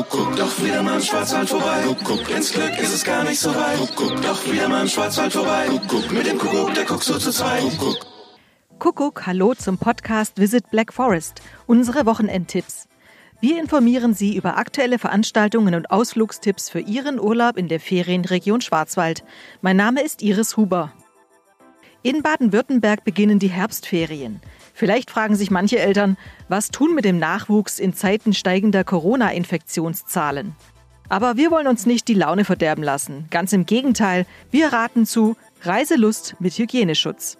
Kuckuck, doch wieder mal im Schwarzwald vorbei. Kuckuck, ins Glück ist es gar nicht so weit. Kuckuck, doch wieder mal im Schwarzwald vorbei. Kuckuck, mit dem Kuckuck, der guckt so zu zweit. Kuckuck. Kuckuck, hallo zum Podcast Visit Black Forest, unsere Wochenendtipps. Wir informieren Sie über aktuelle Veranstaltungen und Ausflugstipps für Ihren Urlaub in der Ferienregion Schwarzwald. Mein Name ist Iris Huber. In Baden-Württemberg beginnen die Herbstferien. Vielleicht fragen sich manche Eltern, was tun mit dem Nachwuchs in Zeiten steigender Corona-Infektionszahlen? Aber wir wollen uns nicht die Laune verderben lassen. Ganz im Gegenteil, wir raten zu Reiselust mit Hygieneschutz.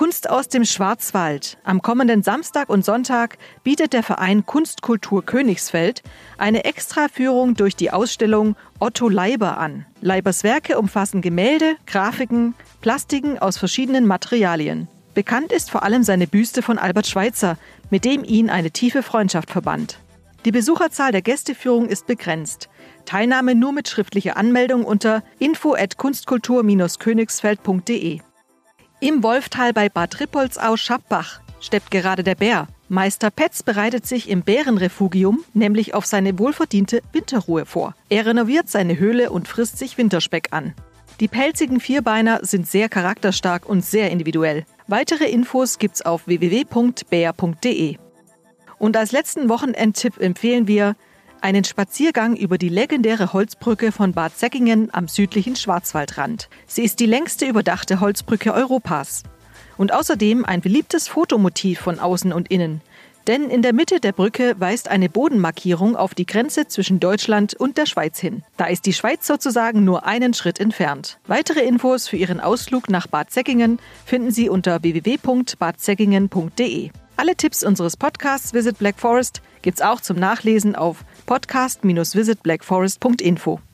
Kunst aus dem Schwarzwald. Am kommenden Samstag und Sonntag bietet der Verein Kunstkultur Königsfeld eine Extraführung durch die Ausstellung Otto Leiber an. Leibers Werke umfassen Gemälde, Grafiken, Plastiken aus verschiedenen Materialien. Bekannt ist vor allem seine Büste von Albert Schweitzer, mit dem ihn eine tiefe Freundschaft verband. Die Besucherzahl der Gästeführung ist begrenzt. Teilnahme nur mit schriftlicher Anmeldung unter info at kunstkultur-königsfeld.de. Im Wolftal bei Bad Rippoldsau-Schappbach steppt gerade der Bär. Meister Petz bereitet sich im Bärenrefugium nämlich auf seine wohlverdiente Winterruhe vor. Er renoviert seine Höhle und frisst sich Winterspeck an. Die pelzigen Vierbeiner sind sehr charakterstark und sehr individuell. Weitere Infos gibt's auf www.bär.de. Und als letzten Wochenendtipp empfehlen wir einen Spaziergang über die legendäre Holzbrücke von Bad Säckingen am südlichen Schwarzwaldrand. Sie ist die längste überdachte Holzbrücke Europas. Und außerdem ein beliebtes Fotomotiv von außen und innen. Denn in der Mitte der Brücke weist eine Bodenmarkierung auf die Grenze zwischen Deutschland und der Schweiz hin. Da ist die Schweiz sozusagen nur einen Schritt entfernt. Weitere Infos für Ihren Ausflug nach Bad Säckingen finden Sie unter www.badsäckingen.de. Alle Tipps unseres Podcasts Visit Black Forest gibt's auch zum Nachlesen auf podcast-visitblackforest.info.